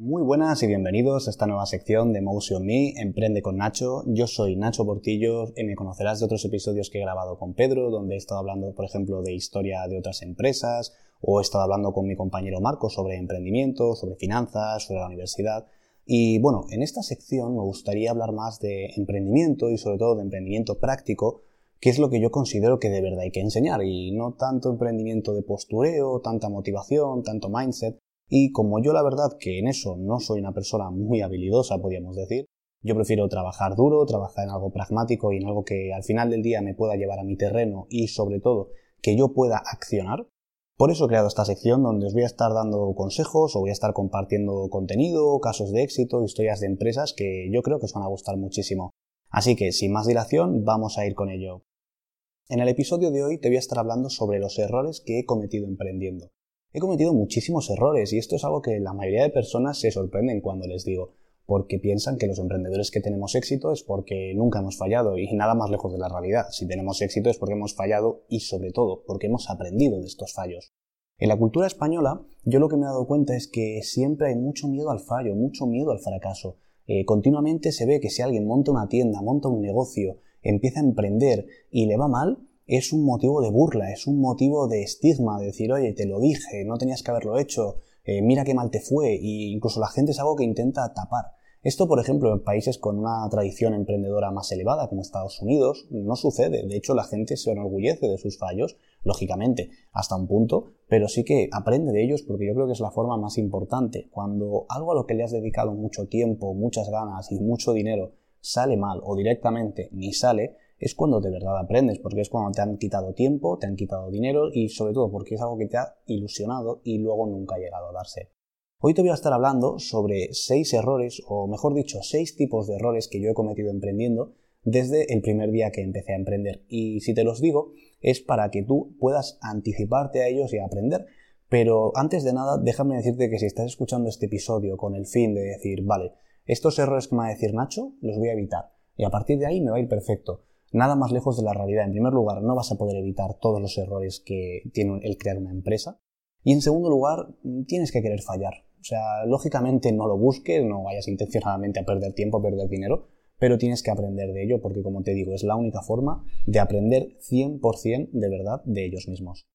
Muy buenas y bienvenidos a esta nueva sección de Motion Me, Emprende con Nacho. Yo soy Nacho Portillo y me conocerás de otros episodios que he grabado con Pedro, donde he estado hablando, por ejemplo, de historia de otras empresas, o he estado hablando con mi compañero Marco sobre emprendimiento, sobre finanzas, sobre la universidad. Y bueno, en esta sección me gustaría hablar más de emprendimiento y sobre todo de emprendimiento práctico, que es lo que yo considero que de verdad hay que enseñar, y no tanto emprendimiento de postureo, tanta motivación, tanto mindset, y como yo la verdad que en eso no soy una persona muy habilidosa, podríamos decir, yo prefiero trabajar duro, trabajar en algo pragmático y en algo que al final del día me pueda llevar a mi terreno y sobre todo que yo pueda accionar. Por eso he creado esta sección donde os voy a estar dando consejos o voy a estar compartiendo contenido, casos de éxito, historias de empresas que yo creo que os van a gustar muchísimo. Así que sin más dilación vamos a ir con ello. En el episodio de hoy te voy a estar hablando sobre los errores que he cometido emprendiendo. He cometido muchísimos errores y esto es algo que la mayoría de personas se sorprenden cuando les digo, porque piensan que los emprendedores que tenemos éxito es porque nunca hemos fallado y nada más lejos de la realidad. Si tenemos éxito es porque hemos fallado y sobre todo porque hemos aprendido de estos fallos. En la cultura española yo lo que me he dado cuenta es que siempre hay mucho miedo al fallo, mucho miedo al fracaso. Eh, continuamente se ve que si alguien monta una tienda, monta un negocio, empieza a emprender y le va mal, es un motivo de burla, es un motivo de estigma, de decir, oye, te lo dije, no tenías que haberlo hecho, eh, mira qué mal te fue, y incluso la gente es algo que intenta tapar. Esto, por ejemplo, en países con una tradición emprendedora más elevada, como Estados Unidos, no sucede. De hecho, la gente se enorgullece de sus fallos, lógicamente, hasta un punto, pero sí que aprende de ellos porque yo creo que es la forma más importante. Cuando algo a lo que le has dedicado mucho tiempo, muchas ganas y mucho dinero sale mal o directamente ni sale, es cuando de verdad aprendes, porque es cuando te han quitado tiempo, te han quitado dinero y sobre todo porque es algo que te ha ilusionado y luego nunca ha llegado a darse. Hoy te voy a estar hablando sobre seis errores, o mejor dicho, seis tipos de errores que yo he cometido emprendiendo desde el primer día que empecé a emprender. Y si te los digo, es para que tú puedas anticiparte a ellos y aprender. Pero antes de nada, déjame decirte que si estás escuchando este episodio con el fin de decir, vale, estos errores que me va a decir Nacho, los voy a evitar. Y a partir de ahí me va a ir perfecto nada más lejos de la realidad. En primer lugar, no vas a poder evitar todos los errores que tiene el crear una empresa. Y en segundo lugar, tienes que querer fallar. O sea, lógicamente no lo busques, no vayas intencionadamente a perder tiempo, a perder dinero, pero tienes que aprender de ello porque, como te digo, es la única forma de aprender 100% de verdad de ellos mismos.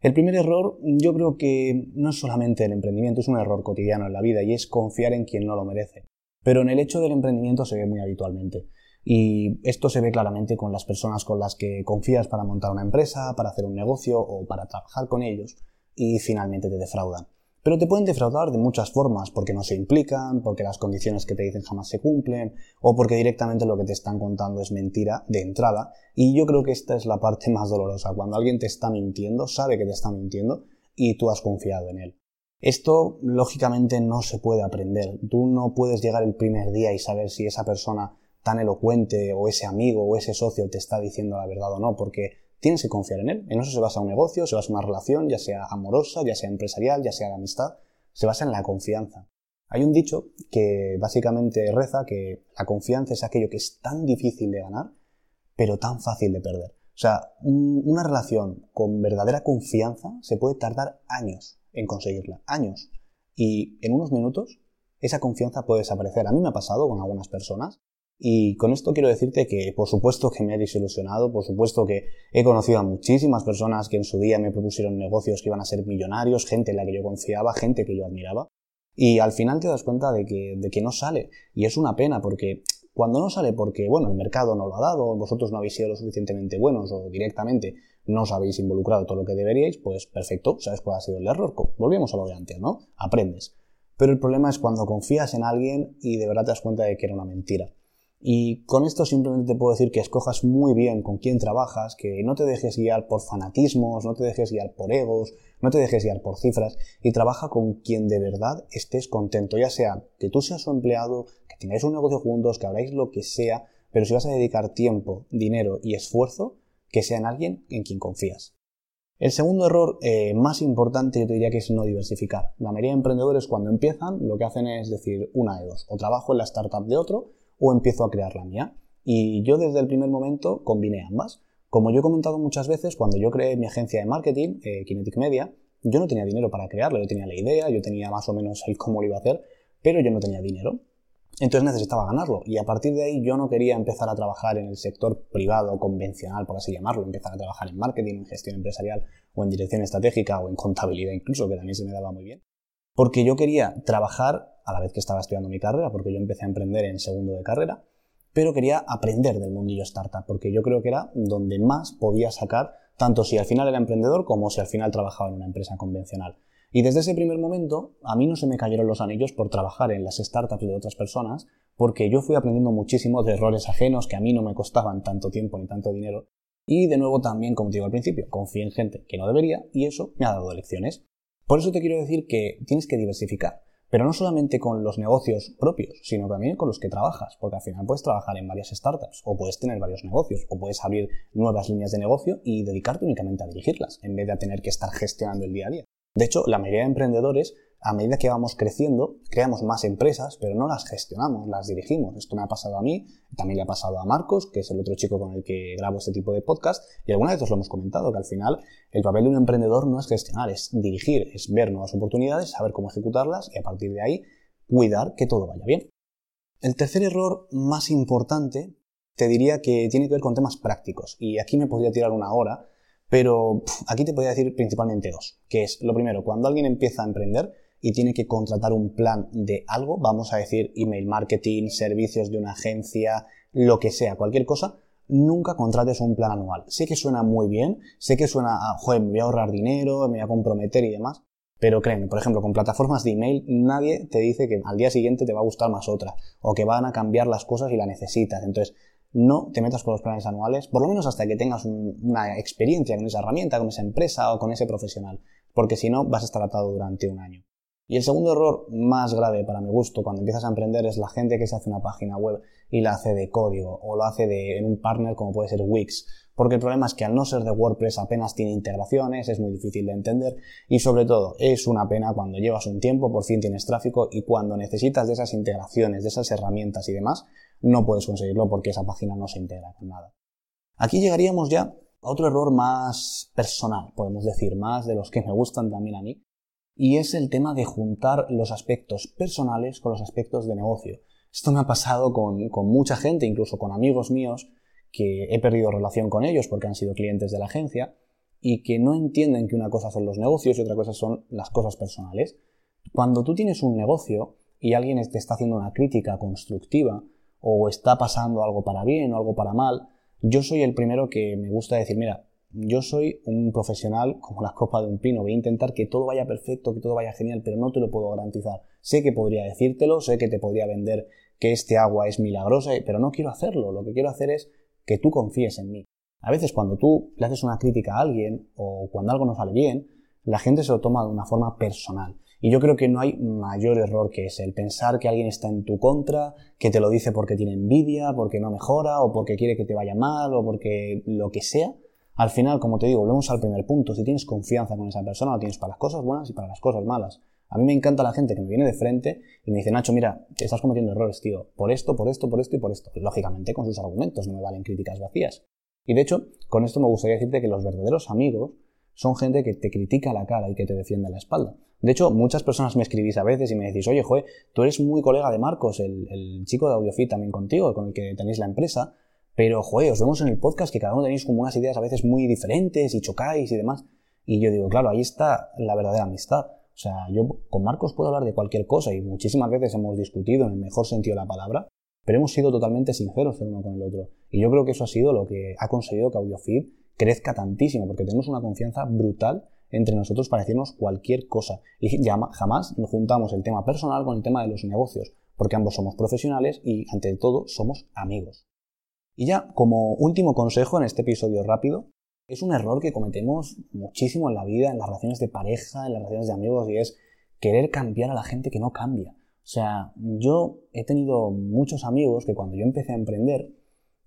El primer error yo creo que no es solamente el emprendimiento, es un error cotidiano en la vida y es confiar en quien no lo merece. Pero en el hecho del emprendimiento se ve muy habitualmente. Y esto se ve claramente con las personas con las que confías para montar una empresa, para hacer un negocio o para trabajar con ellos y finalmente te defraudan. Pero te pueden defraudar de muchas formas, porque no se implican, porque las condiciones que te dicen jamás se cumplen, o porque directamente lo que te están contando es mentira de entrada. Y yo creo que esta es la parte más dolorosa, cuando alguien te está mintiendo, sabe que te está mintiendo, y tú has confiado en él. Esto, lógicamente, no se puede aprender. Tú no puedes llegar el primer día y saber si esa persona tan elocuente o ese amigo o ese socio te está diciendo la verdad o no, porque tienes que confiar en él. En eso se basa un negocio, se basa una relación, ya sea amorosa, ya sea empresarial, ya sea de amistad, se basa en la confianza. Hay un dicho que básicamente reza que la confianza es aquello que es tan difícil de ganar, pero tan fácil de perder. O sea, una relación con verdadera confianza se puede tardar años en conseguirla, años. Y en unos minutos esa confianza puede desaparecer. A mí me ha pasado con algunas personas y con esto quiero decirte que por supuesto que me he desilusionado, por supuesto que he conocido a muchísimas personas que en su día me propusieron negocios que iban a ser millonarios, gente en la que yo confiaba, gente que yo admiraba. Y al final te das cuenta de que, de no sale. Y es una pena porque cuando no sale porque, bueno, el mercado no lo ha dado, vosotros no habéis sido lo suficientemente buenos o directamente no os habéis involucrado todo lo que deberíais, pues perfecto, sabes cuál ha sido el error. Volvemos a lo de antes, ¿no? Aprendes. Pero el problema es cuando confías en alguien y de verdad te das cuenta de que era una mentira. Y con esto simplemente te puedo decir que escojas muy bien con quién trabajas, que no te dejes guiar por fanatismos, no te dejes guiar por egos, no te dejes guiar por cifras y trabaja con quien de verdad estés contento, ya sea que tú seas su empleado, que tengáis un negocio juntos, que habráis lo que sea, pero si vas a dedicar tiempo, dinero y esfuerzo, que sea en alguien en quien confías. El segundo error eh, más importante yo te diría que es no diversificar. La mayoría de emprendedores cuando empiezan lo que hacen es decir una de dos, o trabajo en la startup de otro o empiezo a crear la mía. Y yo desde el primer momento combiné ambas. Como yo he comentado muchas veces, cuando yo creé mi agencia de marketing, eh, Kinetic Media, yo no tenía dinero para crearla, yo tenía la idea, yo tenía más o menos el cómo lo iba a hacer, pero yo no tenía dinero. Entonces necesitaba ganarlo y a partir de ahí yo no quería empezar a trabajar en el sector privado convencional, por así llamarlo, empezar a trabajar en marketing, en gestión empresarial o en dirección estratégica o en contabilidad incluso, que también se me daba muy bien. Porque yo quería trabajar a la vez que estaba estudiando mi carrera, porque yo empecé a emprender en segundo de carrera, pero quería aprender del mundillo startup, porque yo creo que era donde más podía sacar, tanto si al final era emprendedor como si al final trabajaba en una empresa convencional. Y desde ese primer momento, a mí no se me cayeron los anillos por trabajar en las startups de otras personas, porque yo fui aprendiendo muchísimo de errores ajenos que a mí no me costaban tanto tiempo ni tanto dinero. Y de nuevo también, como te digo al principio, confié en gente que no debería y eso me ha dado lecciones. Por eso te quiero decir que tienes que diversificar, pero no solamente con los negocios propios, sino también con los que trabajas, porque al final puedes trabajar en varias startups, o puedes tener varios negocios, o puedes abrir nuevas líneas de negocio y dedicarte únicamente a dirigirlas, en vez de tener que estar gestionando el día a día. De hecho, la mayoría de emprendedores, a medida que vamos creciendo, creamos más empresas, pero no las gestionamos, las dirigimos. Esto me ha pasado a mí, también le ha pasado a Marcos, que es el otro chico con el que grabo este tipo de podcast, y alguna vez os lo hemos comentado, que al final el papel de un emprendedor no es gestionar, es dirigir, es ver nuevas oportunidades, saber cómo ejecutarlas y a partir de ahí cuidar que todo vaya bien. El tercer error más importante te diría que tiene que ver con temas prácticos, y aquí me podría tirar una hora, pero aquí te podría decir principalmente dos, que es lo primero, cuando alguien empieza a emprender y tiene que contratar un plan de algo, vamos a decir email marketing, servicios de una agencia, lo que sea, cualquier cosa, nunca contrates un plan anual. Sé que suena muy bien, sé que suena a, joder, me voy a ahorrar dinero, me voy a comprometer y demás, pero créeme, por ejemplo, con plataformas de email nadie te dice que al día siguiente te va a gustar más otra, o que van a cambiar las cosas y la necesitas. Entonces, no te metas con los planes anuales, por lo menos hasta que tengas una experiencia con esa herramienta, con esa empresa o con ese profesional, porque si no vas a estar atado durante un año. Y el segundo error más grave para mi gusto cuando empiezas a emprender es la gente que se hace una página web y la hace de código o lo hace de, en un partner como puede ser Wix. Porque el problema es que al no ser de WordPress apenas tiene integraciones, es muy difícil de entender y sobre todo es una pena cuando llevas un tiempo, por fin tienes tráfico y cuando necesitas de esas integraciones, de esas herramientas y demás, no puedes conseguirlo porque esa página no se integra con nada. Aquí llegaríamos ya a otro error más personal, podemos decir, más de los que me gustan también a mí, y es el tema de juntar los aspectos personales con los aspectos de negocio. Esto me ha pasado con, mucha gente, incluso con amigos míos, que he perdido relación con ellos porque han sido clientes de la agencia y que no entienden que una cosa son los negocios y otra cosa son las cosas personales. Cuando tú tienes un negocio y alguien te está haciendo una crítica constructiva, o está pasando algo para bien o algo para mal, yo soy el primero que me gusta decir, mira, yo soy un profesional como la copa de un pino, voy a intentar que todo vaya perfecto, que todo vaya genial, pero no te lo puedo garantizar. Sé que podría decírtelo, sé que te podría vender que este agua es milagrosa, pero no quiero hacerlo, lo que quiero hacer es que tú confíes en mí. A veces cuando tú le haces una crítica a alguien o cuando algo no sale bien, la gente se lo toma de una forma personal. Y yo creo que no hay mayor error que ese, el pensar que alguien está en tu contra, que te lo dice porque tiene envidia, porque no mejora, o porque quiere que te vaya mal, o porque lo que sea. Al final, como te digo, volvemos al primer punto. Si tienes confianza con esa persona, lo tienes para las cosas buenas y para las cosas malas. A mí me encanta la gente que me viene de frente y me dice, Nacho, mira, estás cometiendo errores, tío. Por esto, por esto, por esto y por esto. lógicamente con sus argumentos, no me valen críticas vacías. Y de hecho, con esto me gustaría decirte que los verdaderos amigos son gente que te critica la cara y que te defiende la espalda. De hecho, muchas personas me escribís a veces y me decís, oye, joe, tú eres muy colega de Marcos, el, chico de AudioFit también contigo, con el que tenéis la empresa, pero, joe, os vemos en el podcast que cada uno tenéis como unas ideas a veces muy diferentes y chocáis y demás. Y yo digo, claro, ahí está la verdadera amistad. O sea, yo con Marcos puedo hablar de cualquier cosa y muchísimas veces hemos discutido en el mejor sentido de la palabra, pero hemos sido totalmente sinceros el uno con el otro. Y yo creo que eso ha sido lo que ha conseguido que AudioFit crezca tantísimo, porque tenemos una confianza brutal entre nosotros para decirnos cualquier cosa. Y ya jamás juntamos el tema personal con el tema de los negocios, porque ambos somos profesionales y ante todo somos amigos. Y ya como último consejo en este episodio rápido, es un error que cometemos muchísimo en la vida, en las relaciones de pareja, en las relaciones de amigos, y es querer cambiar a la gente que no cambia. O sea, yo he tenido muchos amigos que cuando yo empecé a emprender,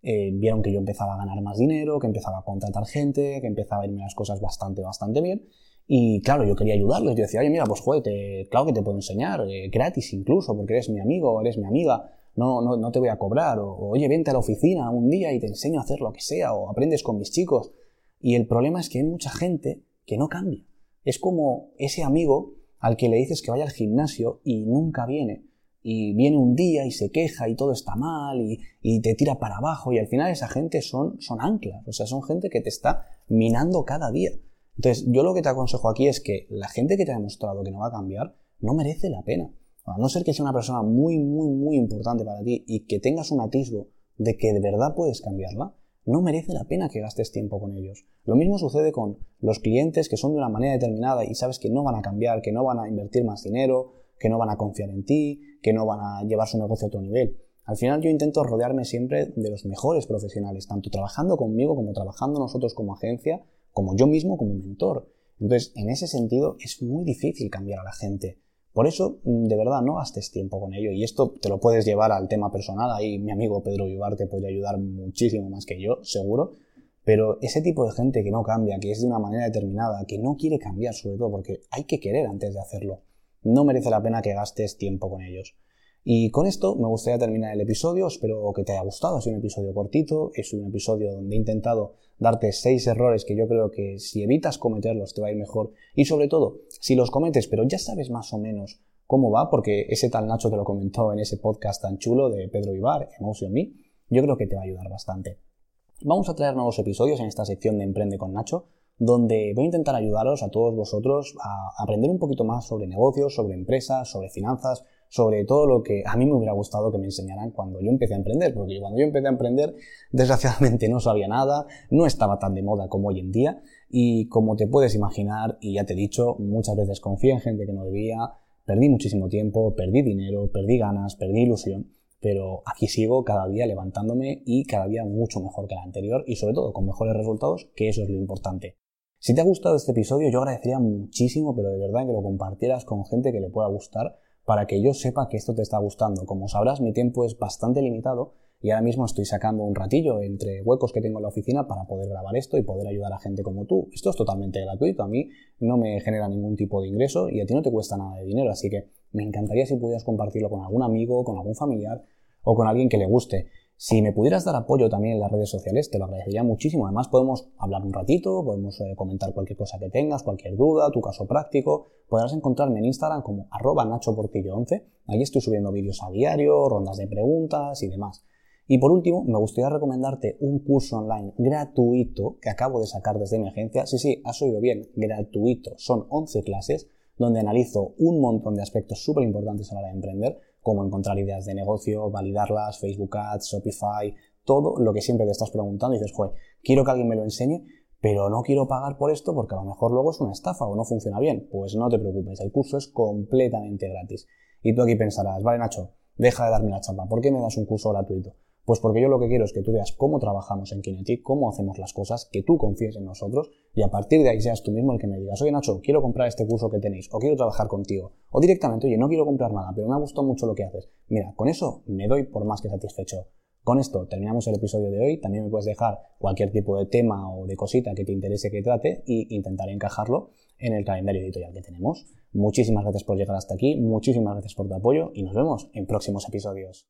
eh, vieron que yo empezaba a ganar más dinero, que empezaba a contratar gente, que empezaba a irme las cosas bastante, bastante bien. Y claro, yo quería ayudarles. Yo decía, oye, mira, pues joder, claro que te puedo enseñar, eh, gratis incluso, porque eres mi amigo, eres mi amiga, no, no, te voy a cobrar. O, oye, vente a la oficina un día y te enseño a hacer lo que sea, o aprendes con mis chicos. Y el problema es que hay mucha gente que no cambia. Es como ese amigo al que le dices que vaya al gimnasio y nunca viene y viene un día y se queja y todo está mal y, te tira para abajo y al final esa gente son, son anclas, o sea, son gente que te está minando cada día. Entonces, yo lo que te aconsejo aquí es que la gente que te ha demostrado que no va a cambiar no merece la pena. A no ser que sea una persona muy, muy, muy importante para ti y que tengas un atisbo de que de verdad puedes cambiarla, no merece la pena que gastes tiempo con ellos. Lo mismo sucede con los clientes que son de una manera determinada y sabes que no van a cambiar, que no van a invertir más dinero, que no van a confiar en ti, que no van a llevar su negocio a otro nivel. Al final yo intento rodearme siempre de los mejores profesionales, tanto trabajando conmigo como trabajando nosotros como agencia, como yo mismo como mentor. Entonces, en ese sentido, es muy difícil cambiar a la gente. Por eso, mm, de verdad, no gastes tiempo con ello. Y esto te lo puedes llevar al tema personal. Ahí mi amigo Pedro Vivar te puede ayudar muchísimo más que yo, seguro. Pero ese tipo de gente que no cambia, que es de una manera determinada, que no quiere cambiar sobre todo, porque hay que querer antes de hacerlo no merece la pena que gastes tiempo con ellos. Y con esto me gustaría terminar el episodio, espero que te haya gustado, ha sido un episodio cortito, es un episodio donde he intentado darte seis errores que yo creo que si evitas cometerlos te va a ir mejor. Y sobre todo, si los cometes pero ya sabes más o menos cómo va, porque ese tal Nacho te lo comentó en ese podcast tan chulo de Pedro Ibar, Emotion Me, yo creo que te va a ayudar bastante. Vamos a traer nuevos episodios en esta sección de Emprende con Nacho, donde voy a intentar ayudaros a todos vosotros a aprender un poquito más sobre negocios, sobre empresas, sobre finanzas, sobre todo lo que a mí me hubiera gustado que me enseñaran cuando yo empecé a emprender, porque cuando yo empecé a emprender, desgraciadamente no sabía nada, no estaba tan de moda como hoy en día, y como te puedes imaginar, y ya te he dicho, muchas veces confié en gente que no debía, perdí muchísimo tiempo, perdí dinero, perdí ganas, perdí ilusión, pero aquí sigo cada día levantándome y cada día mucho mejor que el anterior y sobre todo con mejores resultados, que eso es lo importante. Si te ha gustado este episodio, yo agradecería muchísimo, pero de verdad que lo compartieras con gente que le pueda gustar para que yo sepa que esto te está gustando. Como sabrás, mi tiempo es bastante limitado y ahora mismo estoy sacando un ratillo entre huecos que tengo en la oficina para poder grabar esto y poder ayudar a gente como tú. Esto es totalmente gratuito, a mí no me genera ningún tipo de ingreso y a ti no te cuesta nada de dinero, así que me encantaría si pudieras compartirlo con algún amigo, con algún familiar o con alguien que le guste. Si me pudieras dar apoyo también en las redes sociales, te lo agradecería muchísimo. Además, podemos hablar un ratito, podemos eh, comentar cualquier cosa que tengas, cualquier duda, tu caso práctico. Podrás encontrarme en Instagram como arroba nachoportillo11. Ahí estoy subiendo vídeos a diario, rondas de preguntas y demás. Y por último, me gustaría recomendarte un curso online gratuito que acabo de sacar desde mi agencia. Sí, sí, has oído bien, gratuito. Son 11 clases donde analizo un montón de aspectos súper importantes a la hora de emprender cómo encontrar ideas de negocio, validarlas, Facebook Ads, Shopify, todo lo que siempre te estás preguntando y dices, joder, quiero que alguien me lo enseñe, pero no quiero pagar por esto porque a lo mejor luego es una estafa o no funciona bien. Pues no te preocupes, el curso es completamente gratis. Y tú aquí pensarás, vale Nacho, deja de darme la chapa, ¿por qué me das un curso gratuito? Pues porque yo lo que quiero es que tú veas cómo trabajamos en Kinetic, cómo hacemos las cosas, que tú confíes en nosotros y a partir de ahí seas tú mismo el que me digas, oye Nacho, quiero comprar este curso que tenéis o quiero trabajar contigo. O directamente, oye, no quiero comprar nada, pero me ha gustado mucho lo que haces. Mira, con eso me doy por más que satisfecho. Con esto terminamos el episodio de hoy. También me puedes dejar cualquier tipo de tema o de cosita que te interese que trate y intentaré encajarlo en el calendario editorial que tenemos. Muchísimas gracias por llegar hasta aquí, muchísimas gracias por tu apoyo y nos vemos en próximos episodios.